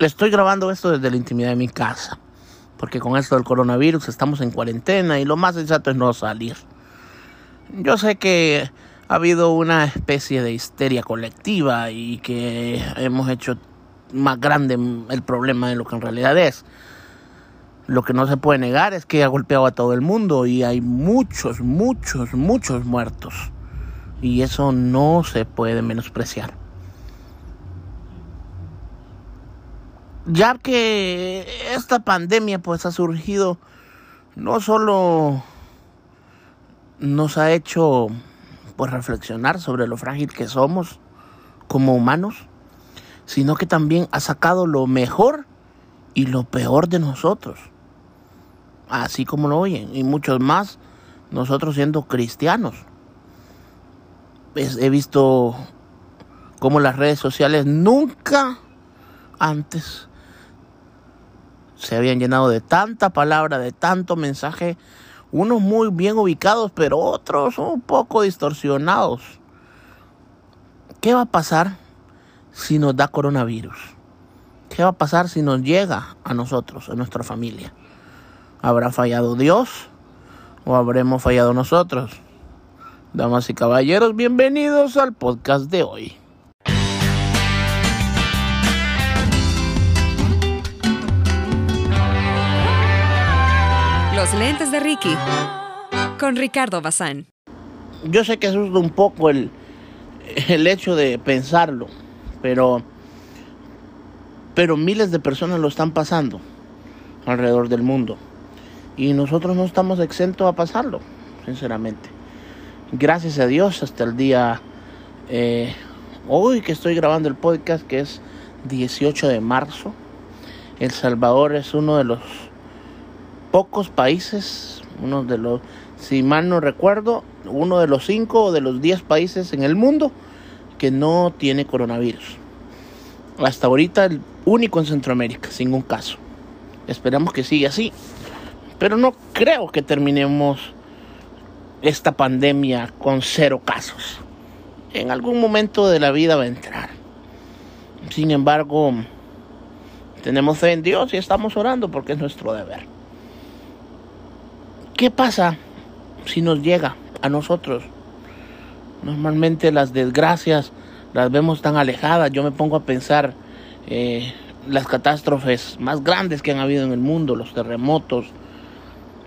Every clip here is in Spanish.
Le estoy grabando esto desde la intimidad de mi casa, porque con esto del coronavirus estamos en cuarentena y lo más sensato es no salir. Yo sé que ha habido una especie de histeria colectiva y que hemos hecho más grande el problema de lo que en realidad es. Lo que no se puede negar es que ha golpeado a todo el mundo y hay muchos, muchos, muchos muertos. Y eso no se puede menospreciar. Ya que esta pandemia pues ha surgido no solo nos ha hecho pues reflexionar sobre lo frágil que somos como humanos, sino que también ha sacado lo mejor y lo peor de nosotros así como lo oyen, y muchos más, nosotros siendo cristianos. he visto como las redes sociales nunca antes se habían llenado de tanta palabra, de tanto mensaje, unos muy bien ubicados, pero otros un poco distorsionados. ¿Qué va a pasar si nos da coronavirus? ¿Qué va a pasar si nos llega a nosotros, a nuestra familia? ¿Habrá fallado Dios o habremos fallado nosotros? Damas y caballeros, bienvenidos al podcast de hoy. Los lentes de Ricky con Ricardo Bazán. Yo sé que asusta un poco el, el hecho de pensarlo, pero, pero miles de personas lo están pasando alrededor del mundo. Y nosotros no estamos exentos a pasarlo, sinceramente. Gracias a Dios hasta el día eh, hoy que estoy grabando el podcast, que es 18 de marzo. El Salvador es uno de los pocos países, uno de los, si mal no recuerdo, uno de los cinco o de los diez países en el mundo que no tiene coronavirus. Hasta ahorita el único en Centroamérica, sin un caso. Esperamos que siga así. Pero no creo que terminemos esta pandemia con cero casos. En algún momento de la vida va a entrar. Sin embargo, tenemos fe en Dios y estamos orando porque es nuestro deber. ¿Qué pasa si nos llega a nosotros? Normalmente las desgracias las vemos tan alejadas. Yo me pongo a pensar eh, las catástrofes más grandes que han habido en el mundo, los terremotos,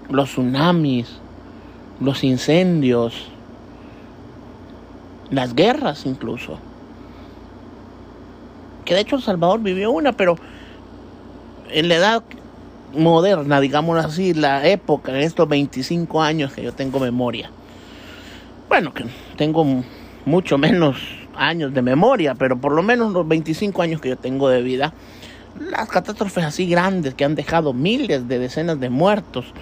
los tsunamis, los incendios, las guerras incluso. Que de hecho El Salvador vivió una, pero en la edad moderna, digamos así, la época, en estos 25 años que yo tengo memoria. Bueno, que tengo mucho menos años de memoria, pero por lo menos los 25 años que yo tengo de vida, las catástrofes así grandes que han dejado miles de decenas de muertos,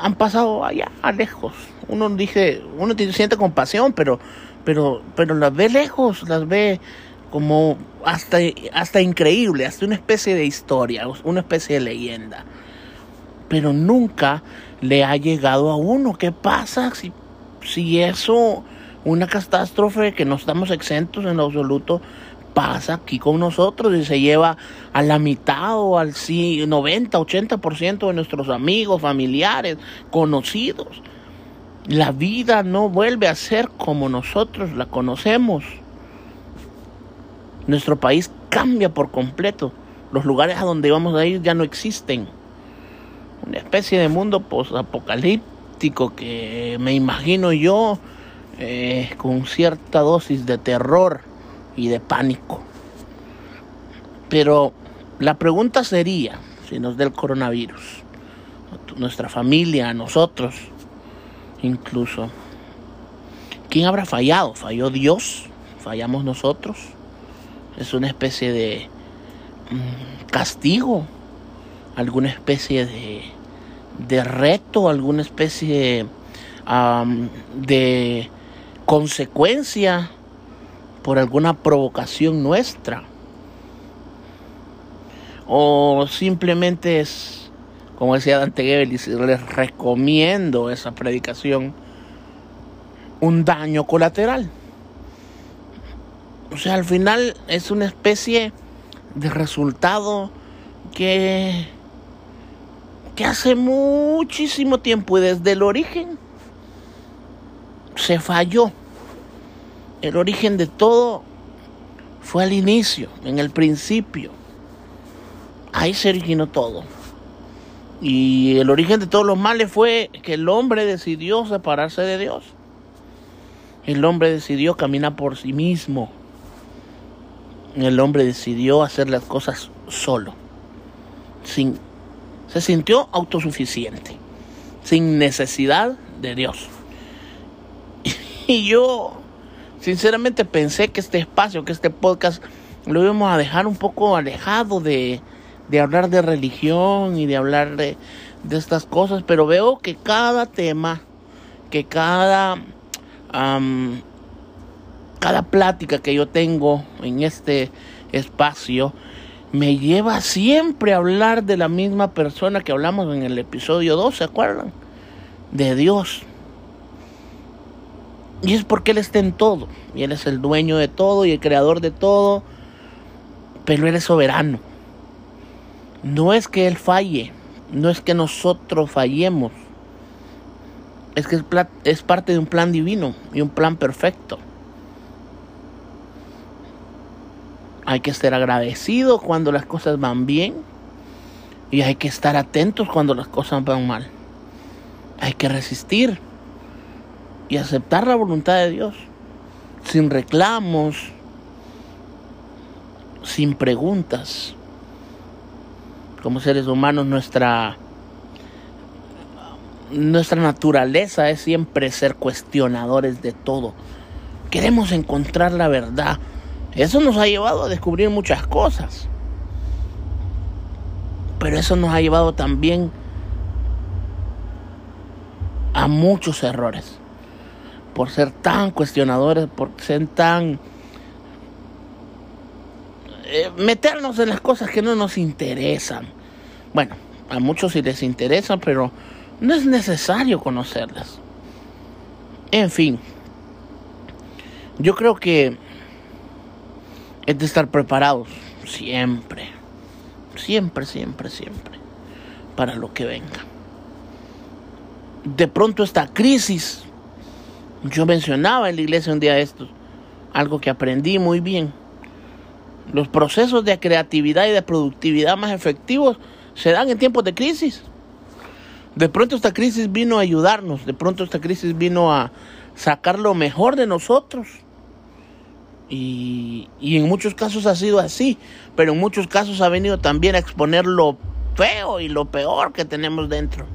han pasado allá, a lejos. Uno dice, uno siente compasión, pero, pero, pero las ve lejos, las ve como hasta, hasta increíble, hasta una especie de historia, una especie de leyenda. Pero nunca le ha llegado a uno. ¿Qué pasa si, si eso, una catástrofe que no estamos exentos en lo absoluto, pasa aquí con nosotros y se lleva a la mitad o al 90, 80% de nuestros amigos, familiares, conocidos. La vida no vuelve a ser como nosotros la conocemos. Nuestro país cambia por completo. Los lugares a donde vamos a ir ya no existen. Una especie de mundo post-apocalíptico que me imagino yo eh, con cierta dosis de terror y de pánico. Pero la pregunta sería, si nos da el coronavirus, nuestra familia, nosotros, incluso, ¿quién habrá fallado? ¿Falló Dios? ¿Fallamos nosotros? ¿Es una especie de mm, castigo? ¿Alguna especie de, de reto? ¿Alguna especie de consecuencia por alguna provocación nuestra. O simplemente es, como decía Dante Goebbels, les recomiendo esa predicación, un daño colateral. O sea, al final es una especie de resultado que, que hace muchísimo tiempo y desde el origen se falló. El origen de todo fue al inicio, en el principio. Ahí se originó todo. Y el origen de todos los males fue que el hombre decidió separarse de Dios. El hombre decidió caminar por sí mismo. El hombre decidió hacer las cosas solo. Sin, se sintió autosuficiente. Sin necesidad de Dios. Y yo, sinceramente, pensé que este espacio, que este podcast, lo íbamos a dejar un poco alejado de, de hablar de religión y de hablar de, de estas cosas, pero veo que cada tema, que cada, cada plática que yo tengo en este espacio, me lleva siempre a hablar de la misma persona que hablamos en el episodio 2, ¿se acuerdan? De Dios. Y es porque Él está en todo. Y Él es el dueño de todo y el creador de todo. Pero Él es soberano. No es que Él falle, no es que nosotros fallemos, es que es, parte de un plan divino y un plan perfecto. Hay que ser agradecidos cuando las cosas van bien y hay que estar atentos cuando las cosas van mal. Hay que resistir y aceptar la voluntad de Dios sin reclamos, sin preguntas como seres humanos nuestra nuestra naturaleza es siempre ser cuestionadores de todo. Queremos encontrar la verdad. Eso nos ha llevado a descubrir muchas cosas. Pero eso nos ha llevado también a muchos errores. Por ser tan cuestionadores, por ser tan eh, meternos en las cosas que no nos interesan. Bueno, a muchos sí les interesa, pero no es necesario conocerlas. En fin, yo creo que es de estar preparados siempre, siempre, siempre, siempre, para lo que venga. De pronto esta crisis, yo mencionaba en la iglesia un día de estos, algo que aprendí muy bien los procesos de creatividad y de productividad más efectivos se dan en tiempos de crisis. De pronto esta crisis vino a ayudarnos, de pronto esta crisis vino a sacar lo mejor de nosotros. Y, en muchos casos ha sido así, pero en muchos casos ha venido también a exponer lo feo y lo peor que tenemos dentro.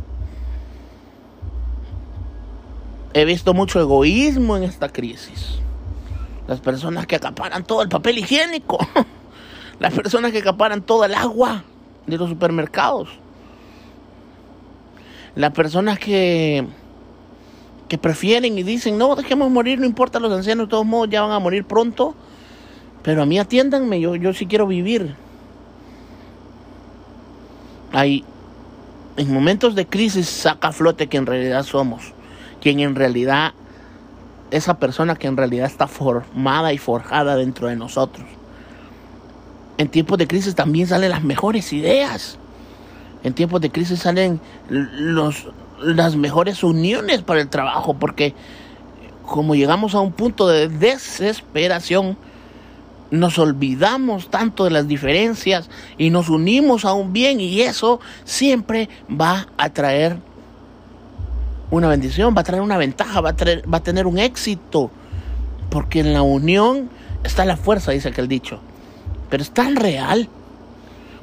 He visto mucho egoísmo en esta crisis. Las personas que acaparan todo el papel higiénico. Las personas que acaparan todo el agua de los supermercados. Las personas que, que prefieren y dicen, no, dejemos morir, no importa los ancianos, de todos modos ya van a morir pronto. Pero a mí atiéndanme, yo, yo sí quiero vivir. Hay, en momentos de crisis saca flote que en realidad somos, quien en realidad esa persona que en realidad está formada y forjada dentro de nosotros. En tiempos de crisis también salen las mejores ideas. En tiempos de crisis salen los, las mejores uniones para el trabajo, porque como llegamos a un punto de desesperación, nos olvidamos tanto de las diferencias y nos unimos a un bien y eso siempre va a traer una bendición, va a traer una ventaja, va a, va a tener un éxito. Porque en la unión está la fuerza, dice aquel dicho. Pero es tan real.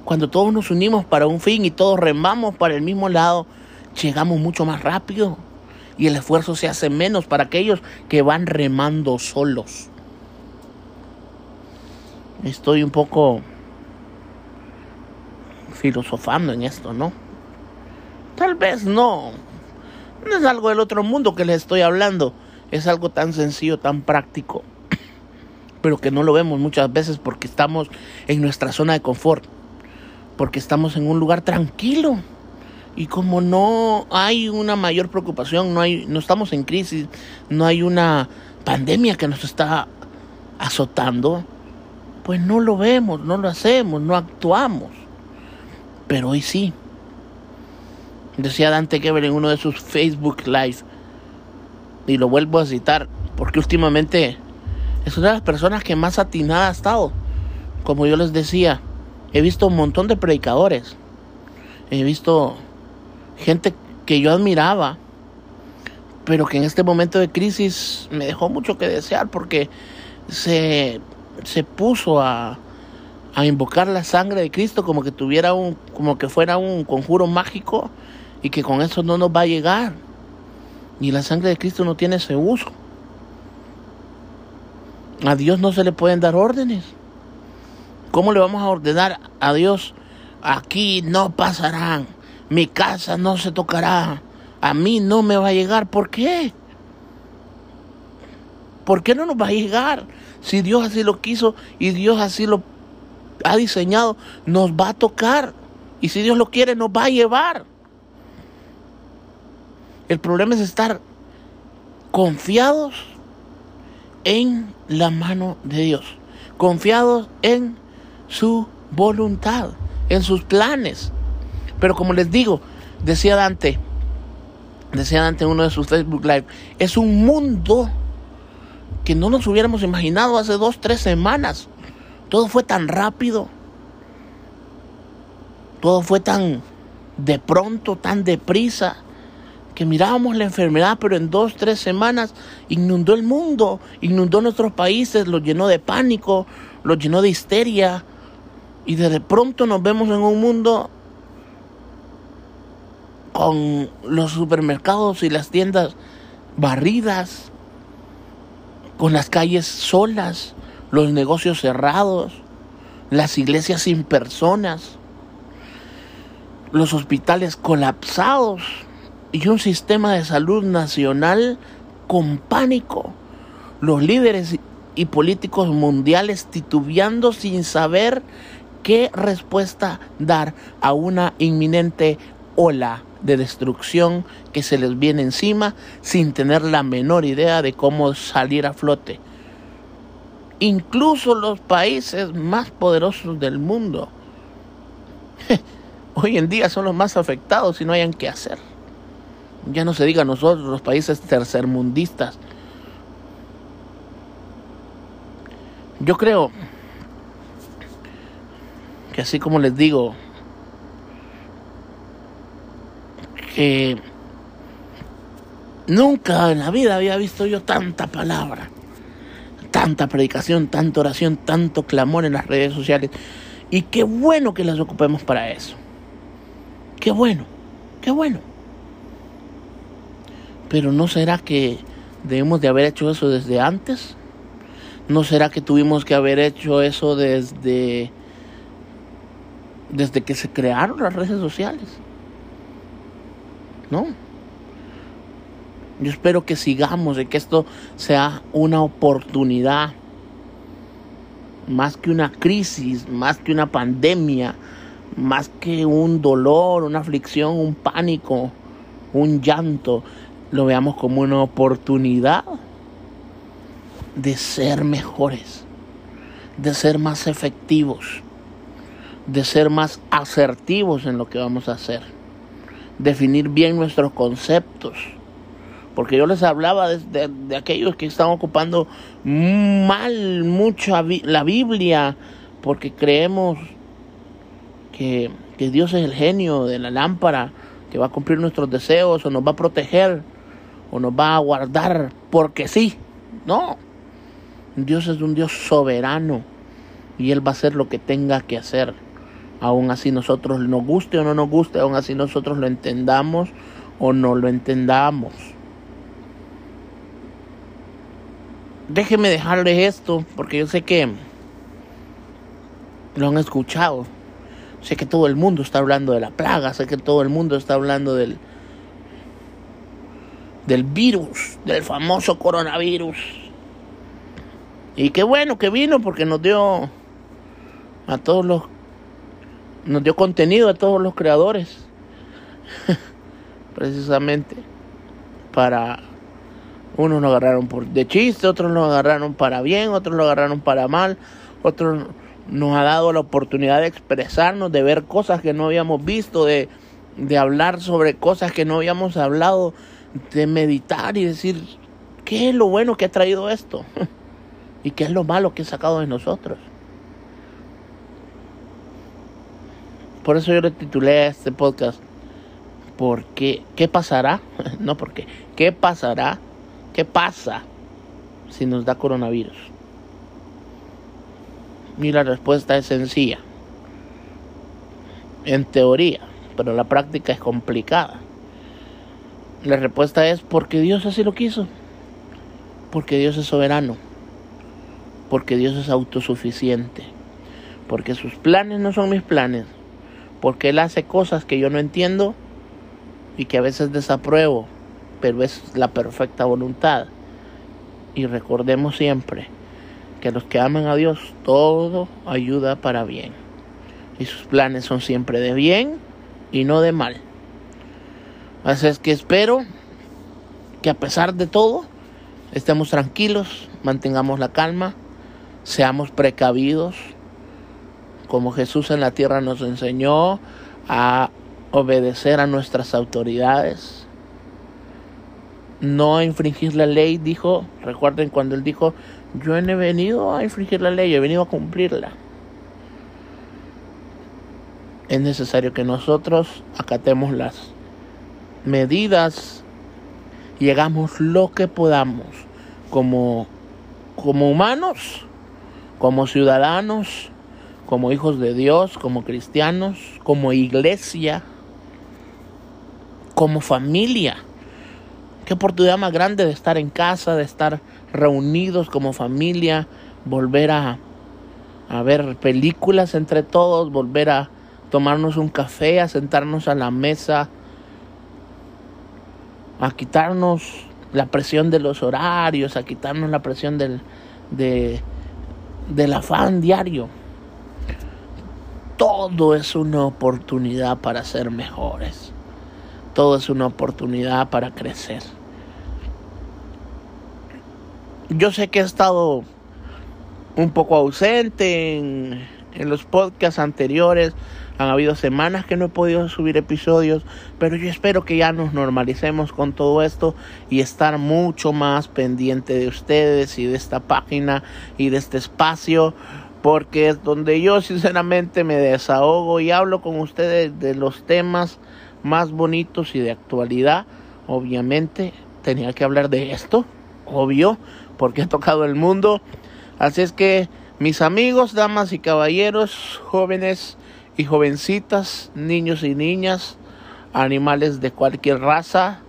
Cuando todos nos unimos para un fin y todos remamos para el mismo lado, llegamos mucho más rápido. Y el esfuerzo se hace menos para aquellos que van remando solos. Estoy un poco filosofando en esto, ¿no? Tal vez no, no es algo del otro mundo que les estoy hablando. Es algo tan sencillo, tan práctico. Pero que no lo vemos muchas veces porque estamos en nuestra zona de confort. Porque estamos en un lugar tranquilo. Y como no hay una mayor preocupación, no, hay, no estamos en crisis, no hay una pandemia que nos está azotando, pues no lo vemos, no lo hacemos, no actuamos. Pero hoy sí. Decía Dante Gebel en uno de sus Facebook Live, y lo vuelvo a citar, porque últimamente es una de las personas que más atinada ha estado. Como yo les decía, he visto un montón de predicadores, he visto gente que yo admiraba, pero que en este momento de crisis me dejó mucho que desear porque se, se puso a, a invocar la sangre de Cristo como que tuviera un, como que fuera un conjuro mágico y que con eso no nos va a llegar. Y la sangre de Cristo no tiene ese uso. A Dios no se le pueden dar órdenes. ¿Cómo le vamos a ordenar a Dios? Aquí no pasarán, mi casa no se tocará, a mí no me va a llegar. ¿Por qué? ¿Por qué no nos va a llegar? Si Dios así lo quiso y Dios así lo ha diseñado, nos va a tocar. Y si Dios lo quiere, nos va a llevar. El problema es estar confiados en la mano de Dios, confiados en su voluntad, en sus planes. Pero como les digo, decía Dante, decía Dante en uno de sus Facebook Live, es un mundo que no nos hubiéramos imaginado hace dos, tres semanas. Todo fue tan rápido. Todo fue tan de pronto, tan deprisa, que mirábamos la enfermedad, pero en dos, tres semanas inundó el mundo, inundó nuestros países, los llenó de pánico, los llenó de histeria. Y de pronto nos vemos en un mundo con los supermercados y las tiendas barridas, con las calles solas, los negocios cerrados, las iglesias sin personas, los hospitales colapsados y un sistema de salud nacional con pánico. Los líderes y políticos mundiales titubeando sin saber qué respuesta dar a una inminente ola de destrucción que se les viene encima sin tener la menor idea de cómo salir a flote. Incluso los países más poderosos del mundo hoy en día son los más afectados y no hayan qué hacer. Ya no se diga nosotros, los países tercermundistas. Yo creo que así como les digo, que nunca en la vida había visto yo tanta palabra, tanta predicación, tanta oración, tanto clamor en las redes sociales. Y qué bueno que las ocupemos para eso. Qué bueno, qué bueno. Pero ¿no será que debemos de haber hecho eso desde antes? ¿No será que tuvimos que haber hecho eso desde desde que se crearon las redes sociales? ¿No? Yo espero que sigamos y que esto sea una oportunidad, más que una crisis, más que una pandemia, más que un dolor, una aflicción, un pánico, un llanto, lo veamos como una oportunidad de ser mejores, de ser más efectivos, de ser más asertivos en lo que vamos a hacer definir bien nuestros conceptos. Porque yo les hablaba de, aquellos que están ocupando mal mucho la Biblia, porque creemos que, que Dios es el genio de la lámpara, que va a cumplir nuestros deseos, o nos va a proteger, o nos va a guardar, porque sí. No. Dios es un Dios soberano y Él va a hacer lo que tenga que hacer aún así nosotros nos guste o no nos guste, aún así nosotros lo entendamos o no lo entendamos. Déjenme dejarles esto, porque yo sé que lo han escuchado. Sé que todo el mundo está hablando de la plaga, sé que todo el mundo está hablando del del virus, del famoso coronavirus. Y qué bueno que vino porque nos dio a todos los nos dio contenido a todos los creadores. Precisamente para unos lo agarraron por de chiste, otros lo agarraron para bien, otros lo agarraron para mal, otro nos ha dado la oportunidad de expresarnos, de ver cosas que no habíamos visto, de, de hablar sobre cosas que no habíamos hablado, de meditar y decir, ¿qué es lo bueno que ha traído esto? ¿Y qué es lo malo que ha sacado de nosotros? Por eso yo le titulé a este podcast, ¿por qué? ¿Qué pasará? no, porque, ¿qué pasará? ¿Qué pasa si nos da coronavirus? Y la respuesta es sencilla. En teoría, pero la práctica es complicada. La respuesta es porque Dios así lo quiso. Porque Dios es soberano. Porque Dios es autosuficiente. Porque sus planes no son mis planes. Porque Él hace cosas que yo no entiendo y que a veces desapruebo. Pero es la perfecta voluntad. Y recordemos siempre que los que aman a Dios todo ayuda para bien. Y sus planes son siempre de bien y no de mal. Así es que espero que a pesar de todo estemos tranquilos, mantengamos la calma, seamos precavidos, como Jesús en la tierra nos enseñó a obedecer a nuestras autoridades, no infringir la ley, dijo, recuerden cuando él dijo, yo no he venido a infringir la ley, he venido a cumplirla. Es necesario que nosotros acatemos las medidas y hagamos lo que podamos como, como humanos, como ciudadanos, como hijos de Dios, como cristianos, como iglesia, como familia. Qué oportunidad más grande de estar en casa, de estar reunidos como familia, volver a, a ver películas entre todos, volver a tomarnos un café, a sentarnos a la mesa, a quitarnos la presión de los horarios, a quitarnos la presión del, de, del afán diario. Todo es una oportunidad para ser mejores. Todo es una oportunidad para crecer. Yo sé que he estado un poco ausente en, en los podcasts anteriores. Han habido semanas que no he podido subir episodios, pero yo espero que ya nos normalicemos con todo esto y estar mucho más pendiente de ustedes y de esta página y de este espacio, porque es donde yo sinceramente me desahogo y hablo con ustedes de los temas más bonitos y de actualidad. Obviamente tenía que hablar de esto, obvio, porque he tocado el mundo. Así es que mis amigos, damas y caballeros, jóvenes y jovencitas, niños y niñas, animales de cualquier raza,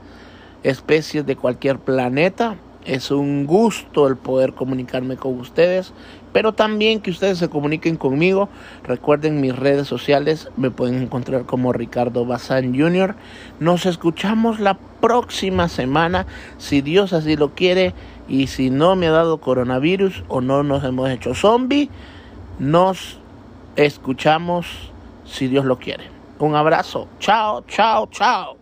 especies de cualquier planeta, es un gusto el poder comunicarme con ustedes, pero también que ustedes se comuniquen conmigo. Recuerden mis redes sociales, me pueden encontrar como Ricardo Bazán Jr. Nos escuchamos la próxima semana, si Dios así lo quiere, y si no me ha dado coronavirus o no nos hemos hecho zombie, nos escuchamos si Dios lo quiere. Un abrazo. Chao, chao, chao.